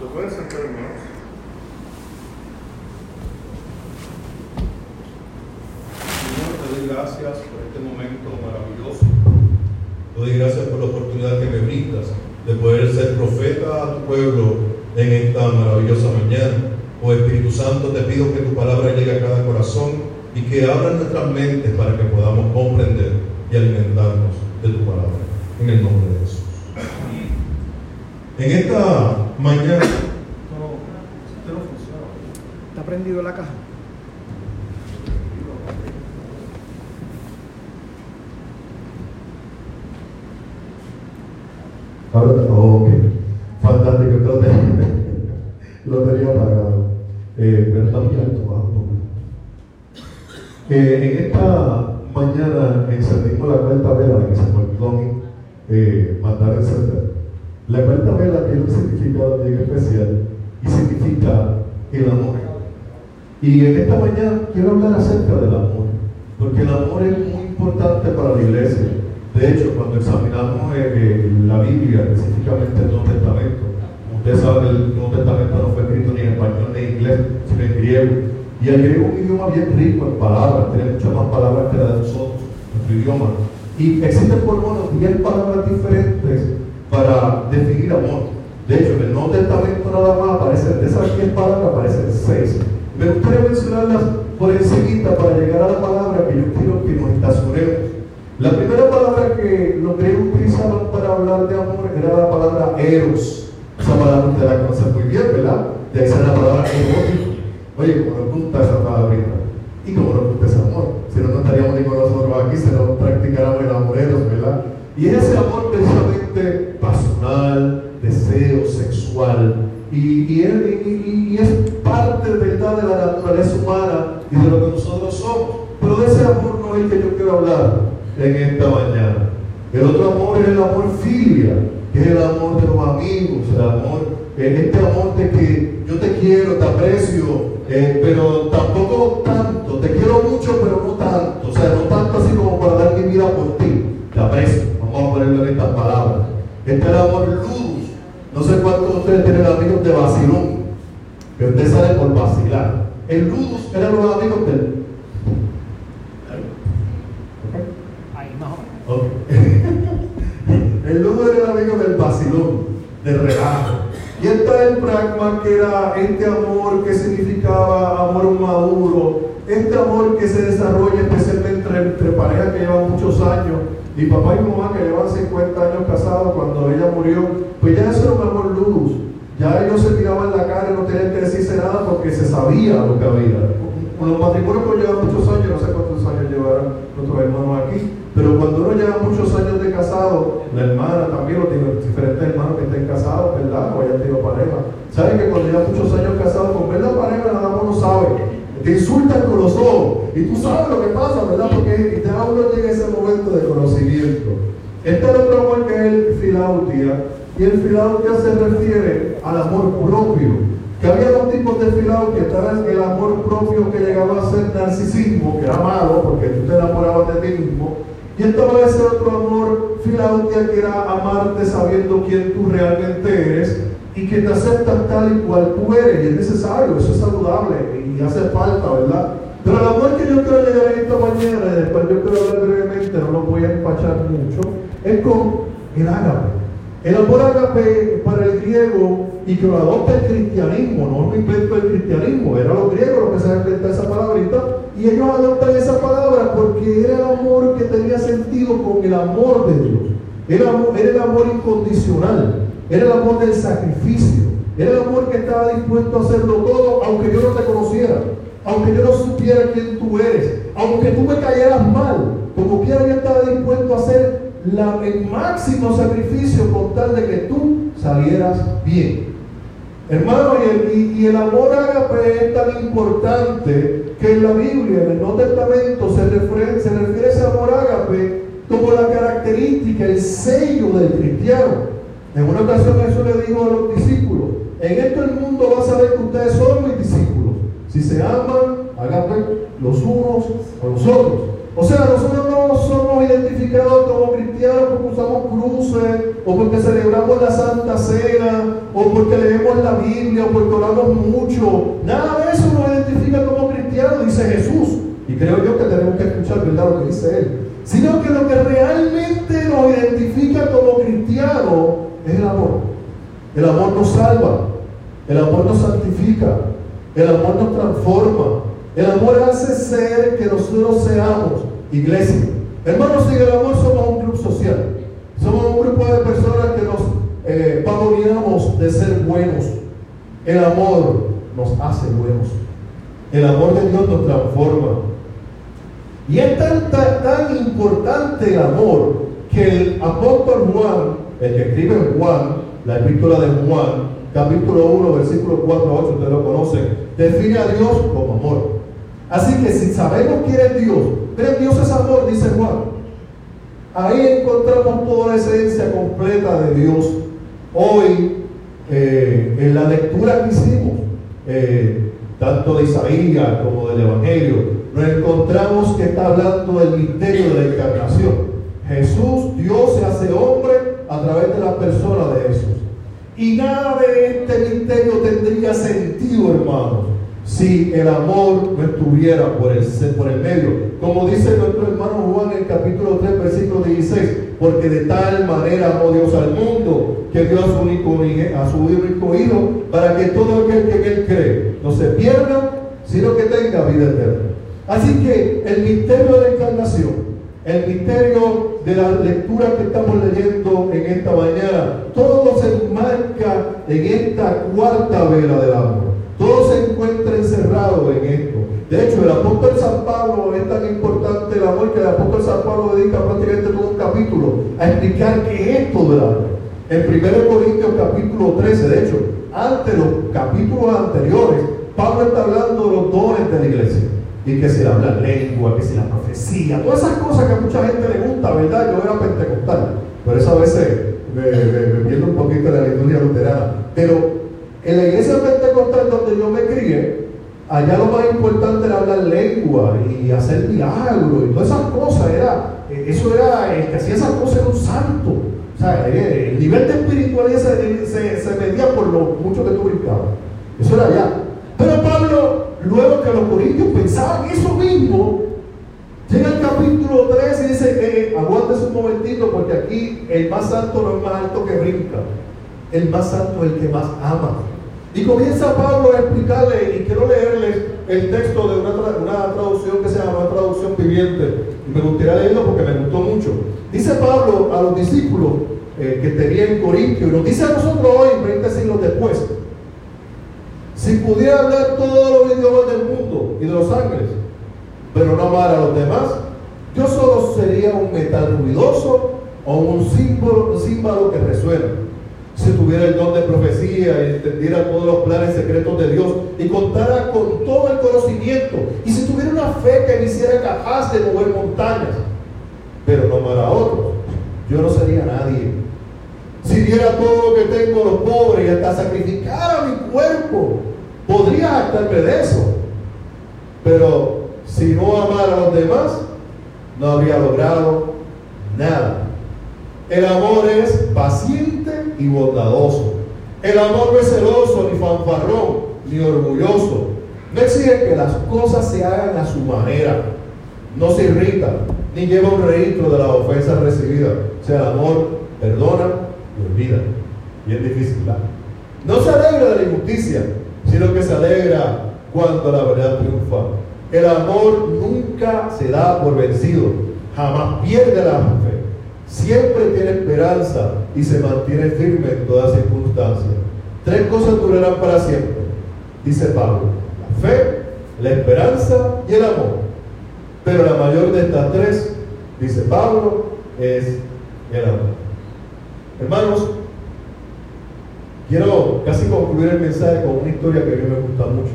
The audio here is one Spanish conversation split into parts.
¿Lo pueden sentar, hermanos? Señor, te doy gracias por este momento maravilloso. Te doy gracias por la oportunidad que me brindas de poder ser profeta a tu pueblo en esta maravillosa mañana. Oh Espíritu Santo, te pido que tu palabra llegue a cada corazón y que abra nuestras mentes para que podamos comprender y alimentarnos de tu palabra. En el nombre de Jesús. En esta mañana. Funciona. ¿Está prendido la caja? Oh, ok. Fantástico, entonces lo tenía apagado. Eh, pero también actuando. Eh, en esta mañana encendimos la cuenta vela que se me eh, mandar a encender. La cuenta vela tiene un significado bien especial y significa el amor. Y en esta mañana quiero hablar acerca del amor, porque el amor es muy importante para la iglesia. De hecho, cuando examinamos eh, eh, la Biblia, específicamente el Nuevo Testamento, ustedes saben el Nuevo Testamento no fue escrito ni en español ni en inglés, sino en griego. Y el griego es un idioma bien rico en palabras, tiene muchas más palabras que la de nosotros, nuestro idioma. Y existen por lo menos 10 palabras diferentes para definir amor. De hecho, en el Nuevo Testamento nada más aparecen, de esas 10 palabras aparecen 6. Me gustaría mencionarlas por encima para llegar a la palabra que yo quiero que nos estacionemos. La primera palabra que los griegos utilizaban para hablar de amor era la palabra eros. Esa palabra usted la conoce muy bien, ¿verdad? De ahí sale la palabra erótico. Oye, como nos gusta esa palabrita. Y como nos gusta ese amor. Si no, no estaríamos ni con nosotros aquí, si no practicáramos el amoreros, ¿verdad? Y ese amor precisamente deseo sexual, y, es parte ¿verdad? de la naturaleza humana y de lo que nosotros somos. Pero de ese amor no es el que yo quiero hablar en esta mañana. El otro amor es el amor filia, que es el amor de los amigos, el amor, este amor de que yo te quiero, te aprecio, eh, pero tampoco tanto, te quiero mucho, pero no tanto, o sea, no tanto así como para dar mi vida por ti, te aprecio, vamos a ponerlo en estas palabras. Este es el amor ludus, no sé cuántos de ustedes tienen amigos de vacilón, que usted sale por vacilar. El ludus eran los amigos del el ludo era el amigo del vacilón, del relajo. Y está el pragma, que era este amor que significaba amor maduro, este amor que se desarrolla especialmente entre, parejas que llevan muchos años. Y papá y mamá que llevan 50 años casados, cuando ella murió, pues ya eso era un amor luz. Ya ellos se tiraban la cara y no tenían que decirse nada porque se sabía lo que había. Los matrimonios que llevan muchos años, no sé cuántos años llevarán nuestros hermanos aquí, pero cuando uno lleva muchos años de casado, la hermana también, lo tiene diferentes hermanos que estén casados, ¿verdad? O hayan tenido pareja. ¿Saben que cuando lleva muchos años casados, con ver la pareja nada más no sabe? Te insultan con los ojos. Y tú sabes lo que pasa, ¿verdad? Porque ya uno llega a ese momento de conocimiento. Este es otro amor que es el filautia. Y el filautia se refiere al amor propio. Que había dos tipos de filautia. Estaba el amor propio que llegaba a ser narcisismo, que era malo porque tú te enamorabas de ti mismo y estaba ese otro amor, filautia, que era amarte sabiendo quién tú realmente eres y que te aceptan tal y cual tú eres. Y es necesario, eso es saludable y hace falta, ¿verdad? Pero amor que yo quiero llegar esta mañana, y después yo quiero hablar brevemente, no lo voy a empachar mucho, es con el ágape. El amor ágape para el griego y que lo adopta el cristianismo, no lo invento el cristianismo, era los griegos los que se inventado esa palabrita y ellos adoptan esa palabra porque era el amor que tenía sentido con el amor de Dios. Era, era el amor incondicional, era el amor del sacrificio, era el amor que estaba dispuesto a hacerlo todo aunque yo no te conociera, aunque yo no supiera quién tú eres, aunque tú me cayeras mal, como quiera yo estaba dispuesto a hacer el máximo sacrificio con tal de que tú salieras bien. Hermano, y el, amor ágape es tan importante que en la Biblia, en el Nuevo Testamento, se refiere, se refiere a ese amor ágape como la característica, el sello del cristiano. En una ocasión Jesús le dijo a los discípulos, en esto el mundo va a saber que ustedes son mis discípulos. Si se aman, agape los unos a los otros. O sea, nosotros no somos identificados como cristianos porque usamos cruces o porque celebramos la Santa Cena o porque leemos la Biblia, o porque oramos mucho. Nada de eso nos identifica como cristianos, dice Jesús. Y creo yo que tenemos que escuchar, ¿verdad? Lo que dice Él. Sino que lo que realmente nos identifica como cristianos es el amor. El amor nos salva, el amor nos santifica, el amor nos transforma, el amor hace ser que nosotros seamos iglesia. Hermanos, en el amor somos un club social. Somos un grupo de personas que nos eh, de ser buenos. El amor nos hace buenos. El amor de Dios nos transforma. Y es tan, tan, importante el amor que el apóstol Juan, el que escribe Juan, la epístola de Juan, capítulo 1, versículo 4 a 8, ustedes lo conocen, define a Dios como amor. Así que si sabemos quién es Dios, pero Dios es amor, dice Juan. Ahí encontramos toda la esencia completa de Dios. Hoy, eh, en la lectura que hicimos, eh, tanto de Isaías como del Evangelio, nos encontramos que está hablando del misterio de la encarnación. Jesús, Dios se hace hombre a través de la persona de Jesús. Y nada de este misterio tendría sentido, hermanos, si el amor no estuviera por el, por el medio. Como dice nuestro hermano Juan en el capítulo 3, versículo 16, porque de tal manera amó Dios al mundo que dio a su único, a su único hijo para que todo aquel que en él cree no se pierda, sino que tenga vida eterna. Así que el misterio de la encarnación, el misterio de la lectura que estamos leyendo en esta mañana, todo se enmarca en esta cuarta vela del amor. Todo se encuentra en esto. De hecho, el apóstol San Pablo es tan importante el amor que el apóstol San Pablo dedica prácticamente todo un capítulo a explicar qué es esto del amor. En 1 Corintios capítulo 13, de hecho, ante los capítulos anteriores, Pablo está hablando de los dones de la iglesia. Y que si habla lengua, que si la profecía, todas esas cosas que a mucha gente le gusta, ¿verdad? Yo era pentecostal, por eso a veces me, me, un poquito de la liturgia luterana. Pero en la iglesia pentecostal donde yo me crié, allá lo más importante era hablar lengua y hacer milagros y todas esas cosas. Era, eso era, el que hacía esas cosas era un santo. O sea, eh, el nivel de espiritualidad se, se, medía por lo mucho que tú brincabas. Eso era allá. Pero Pablo, luego que los corintios pensaban eso mismo, llega al capítulo 3 y dice, eh, aguántese un momentito porque aquí el más santo no es más alto que brinca. El más santo es el que más ama. Y comienza Pablo a explicarle, y quiero leerles el texto de una, una traducción que se llama traducción viviente, y me gustaría leerlo porque me gustó mucho. Dice Pablo a los discípulos eh, que tenía en Corintio, y nos dice a nosotros hoy, 20 siglos después, si pudiera hablar todos los idiomas del mundo y de los ángeles, pero no amar a los demás, yo solo sería un metal ruidoso o un símbolo, símbolo que resuena si tuviera el don de profecía y entendiera todos los planes secretos de Dios y contara con todo el conocimiento, y si tuviera una fe que me hiciera capaz de mover montañas, pero no para otros, yo no sería nadie. Si diera todo lo que tengo a los pobres y hasta sacrificara mi cuerpo, podría jactarme de eso. Pero si no amara a los demás, no habría logrado nada. El amor es paciente y bondadoso. El amor no es celoso, ni fanfarrón, ni orgulloso. No exige que las cosas se hagan a su manera. No se irrita, ni lleva un registro de la ofensa recibida. O sea, el amor perdona y olvida. Bien difícil. No se alegra de la injusticia, sino que se alegra cuando la verdad triunfa. El amor nunca se da por vencido, jamás pierde la siempre tiene esperanza y se mantiene firme en todas circunstancias. Tres cosas durarán para siempre, dice Pablo. La fe, la esperanza y el amor. Pero la mayor de estas tres, dice Pablo, es el amor. Hermanos, quiero casi concluir el mensaje con una historia que a mí me gusta mucho.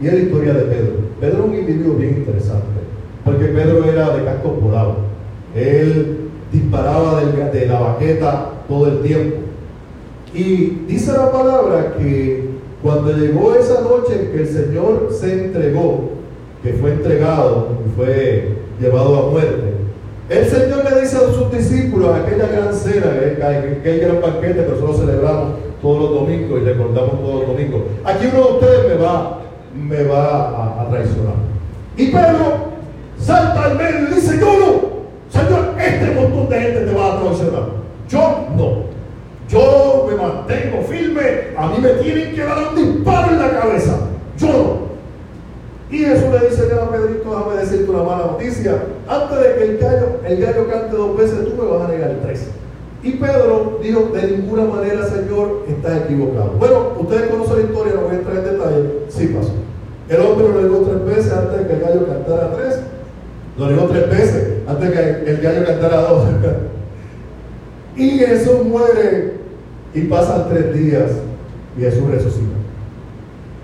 Y es la historia de Pedro. Pedro es un individuo bien interesante, porque Pedro era de casco volado. Él disparaba de la baqueta todo el tiempo. Y dice la palabra que cuando llegó esa noche que el Señor se entregó, que fue entregado y fue llevado a muerte, el Señor le dice a sus discípulos, aquella gran cena, aquel gran banquete que nosotros celebramos todos los domingos y recordamos todos los domingos. Aquí uno de ustedes me va, me va a, a traicionar. Y Pedro salta al medio y dice, yo no. Gente te va a traicionar. Yo no. Yo me mantengo firme. A mí me tienen que dar un disparo en la cabeza. Yo no. Y Jesús le dice, a Pedrito, déjame decirte una mala noticia. Antes de que el gallo, el gallo cante dos veces, tú me vas a negar tres. Y Pedro dijo, de ninguna manera, Señor, estás equivocado. Bueno, ustedes conocen la historia, no voy a entrar en detalle. Sí pasó. El hombre lo negó tres veces antes de que el gallo cantara tres. Lo negó tres veces antes que el gallo cantara dos. y Jesús muere y pasan tres días y Jesús resucita.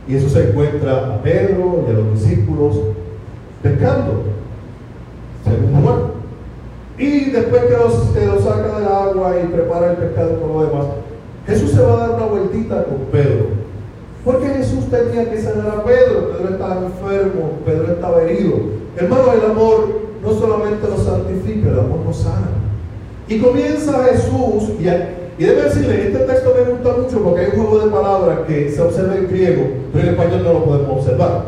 Y eso se encuentra a Pedro y a los discípulos pescando, según muerto. Y después que los, que los saca del agua y prepara el pescado todo lo demás, Jesús se va a dar una vueltita con Pedro. Porque Jesús tenía que sanar a Pedro. Pedro estaba enfermo, Pedro estaba herido. Hermano, el amor no solamente nos santifica, el amor nos sana. Y comienza Jesús, y, y debe decirle, este texto me gusta mucho porque hay un juego de palabras que se observa en griego, pero en español no lo podemos observar.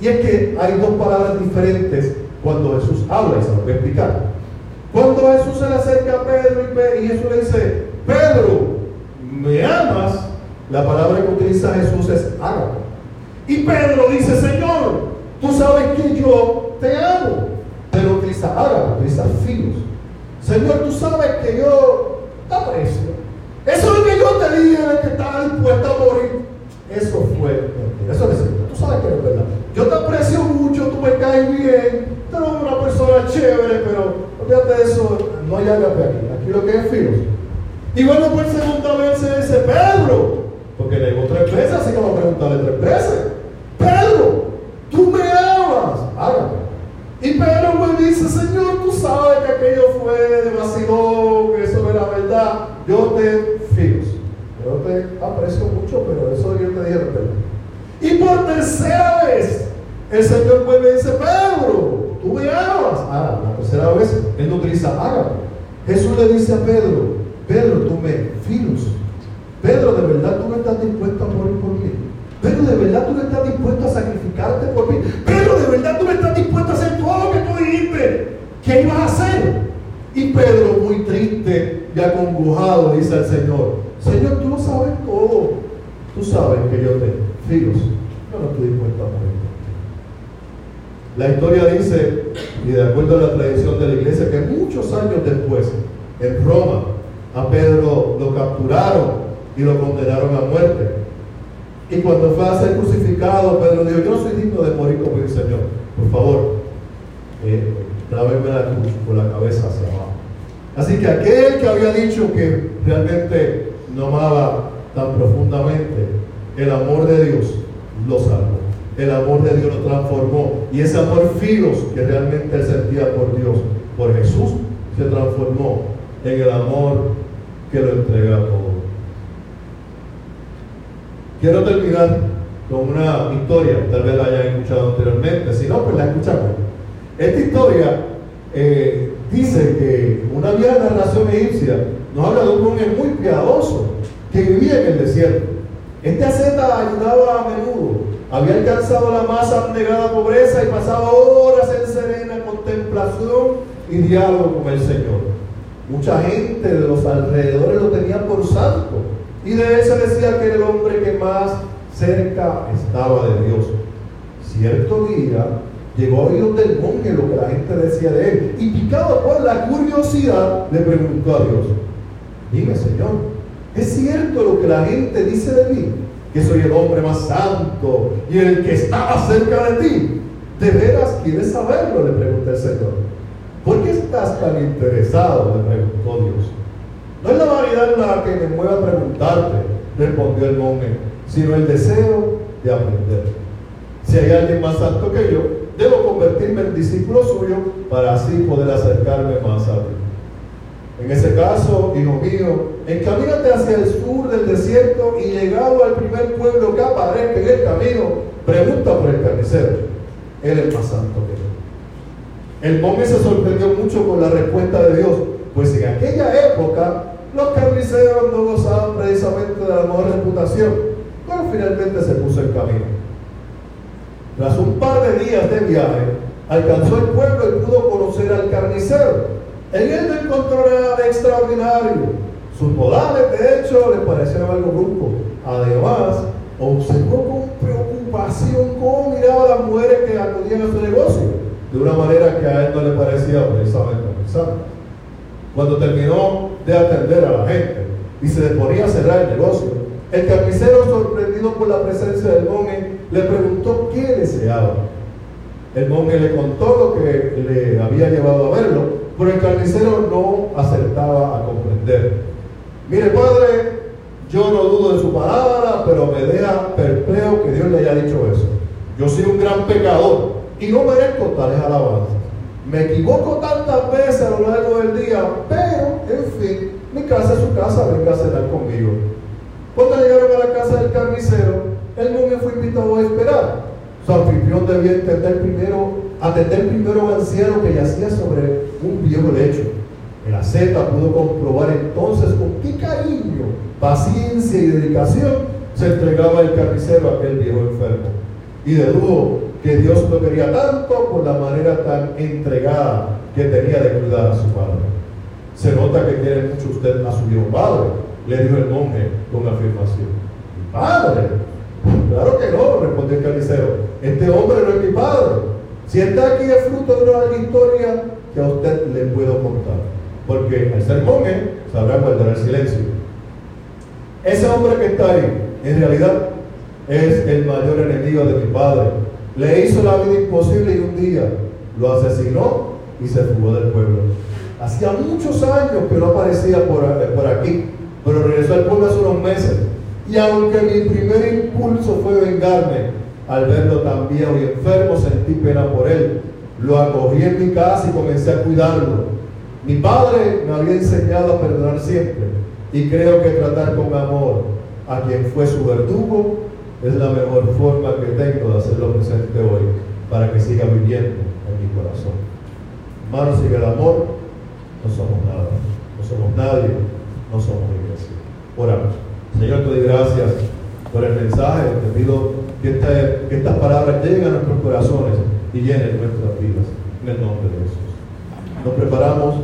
Y es que hay dos palabras diferentes cuando Jesús habla, y se lo voy a explicar. Cuando Jesús se le acerca a Pedro y, Jesús le dice, Pedro, ¿me amas? La palabra que utiliza Jesús es ágape. Y Pedro dice, Señor, tú sabes que yo te amo. Ágape, utiliza filos. Señor, tú sabes que yo te aprecio. Eso es lo que yo te dije que estaba dispuesto a morir. Eso fue Eso es cierto. Tú sabes que es verdad. Yo te aprecio mucho, tú me caes bien, tú eres una persona chévere, pero Fíjate eso, no hay aquí. Aquí lo que es filos. Y bueno, por segunda vez se dice Pedro, porque le digo tres veces, así que vamos a preguntarle tres veces. Pedro, tú me amas, ágape. Y Pedro me dice, Señor, tú sabes que aquello fue de vacilón, eso no era verdad. Yo te filos. Yo te aprecio mucho, pero eso yo te dije verdad. Y por tercera vez, el Señor vuelve y dice, Pedro, tú me amas. Ah, la tercera vez él no utiliza ágape. Jesús le dice a Pedro, Pedro, tú me filos. Pedro, ¿de verdad tú no estás dispuesto a morir por mí? Pedro, ¿de verdad tú no estás dispuesto a sacrificarte por mí? Pedro, ¿de verdad tú no estás dispuesto a hacer todo lo que tú dijiste? ¿Qué ibas a hacer? Y Pedro, muy triste y acongojado, dice al Señor, Señor, tú lo sabes todo. Tú sabes que yo te filos. Yo no estoy dispuesto a morir. La historia dice, y de acuerdo a la tradición de la iglesia, que muchos años después, en Roma, a Pedro lo capturaron y lo condenaron a muerte. Y cuando fue a ser crucificado, Pedro dijo, yo no soy digno de morir como el Señor. Por favor, eh, la cruz con la cabeza hacia abajo. Así que aquel que había dicho que realmente no amaba tan profundamente el amor de Dios, lo salvó el amor de Dios lo transformó. Y ese amor filos que realmente sentía por Dios, por Jesús, se transformó en el amor que lo entrega todo. Quiero terminar con una historia, tal vez la hayan escuchado anteriormente, si no, pues la escuchamos. Esta historia eh, dice que una vieja narración egipcia nos habla de un monje muy piadoso que vivía en el desierto. Este asceta ayudaba a menudo había alcanzado la más abnegada pobreza y pasaba horas en serena contemplación y diálogo con el Señor. Mucha gente de los alrededores lo tenía por santo y de él se decía que era el hombre que más cerca estaba de Dios. Cierto día llegó a oídos del monje lo que la gente decía de él y picado por la curiosidad le preguntó a Dios, dime Señor, ¿es cierto lo que la gente dice de mí? que soy el hombre más santo y el que está cerca de ti. ¿De veras quieres saberlo? Le preguntó el Señor. ¿Por qué estás tan interesado? Le preguntó Dios. No es la vanidad la que me mueve a preguntarte, respondió el monje, sino el deseo de aprender. Si hay alguien más santo que yo, debo convertirme en discípulo suyo para así poder acercarme más a ti. En ese caso, hijo mío, encamínate hacia el sur del desierto y llegado al primer pueblo que aparezca en el camino, pregunta por el carnicero. Él es más santo que yo. El monje se sorprendió mucho con la respuesta de Dios, pues en aquella época los carniceros no gozaban precisamente de la mejor reputación, pero finalmente se puso en camino. Tras un par de días de viaje, alcanzó el pueblo y pudo conocer al carnicero. En él no encontró nada extraordinario. Sus modales, de hecho, le parecieron algo brusco. Además, observó con preocupación cómo miraba a las mujeres que acudían a su negocio, de una manera que a él no le parecía precisamente pensar. Cuando terminó de atender a la gente y se disponía a cerrar el negocio, el carnicero, sorprendido por la presencia del monje, le preguntó qué deseaba. El monje le contó lo que le había llevado a verlo, pero el carnicero no acertaba a comprender. Mire, padre, yo no dudo de su palabra, pero me deja perplejo que Dios le haya dicho eso. Yo soy un gran pecador y no merezco tales alabanzas. Me equivoco tantas veces a lo largo del día, pero en fin, mi casa es su casa, venga a cenar conmigo. Cuando llegaron a la casa del carnicero, el monje fue invitado a esperar. Su anfitrión debía entender primero, atender primero a anciano que yacía sobre un viejo lecho. El asceta pudo comprobar entonces con qué cariño, paciencia y dedicación se entregaba el carnicero a aquel viejo enfermo. Y dedujo que Dios lo quería tanto por la manera tan entregada que tenía de cuidar a su padre. Se nota que quiere mucho usted a su viejo padre, le dijo el monje con afirmación. ¿Mi padre? Claro que no, respondió el carnicero. Este hombre no es mi padre. Si está aquí es fruto de una historia que a usted le puedo contar. Porque al ser monje sabrá guardar el silencio. Ese hombre que está ahí, en realidad, es el mayor enemigo de mi padre le hizo la vida imposible y un día lo asesinó y se fugó del pueblo. Hacía muchos años que no aparecía por, por aquí, pero regresó al pueblo hace unos meses. Y aunque mi primer impulso fue vengarme, al verlo tan viejo y enfermo sentí pena por él. Lo acogí en mi casa y comencé a cuidarlo. Mi padre me había enseñado a perdonar siempre y creo que tratar con amor a quien fue su verdugo es la mejor forma que tengo de hacerlo presente hoy para que siga viviendo en mi corazón. Hermanos, sin el amor no somos nada, no somos nadie, no somos iglesia. Oramos. Señor, te doy gracias por el mensaje. Te pido que, que estas palabras lleguen a nuestros corazones y llenen nuestras vidas. En el nombre de Jesús. Nos preparamos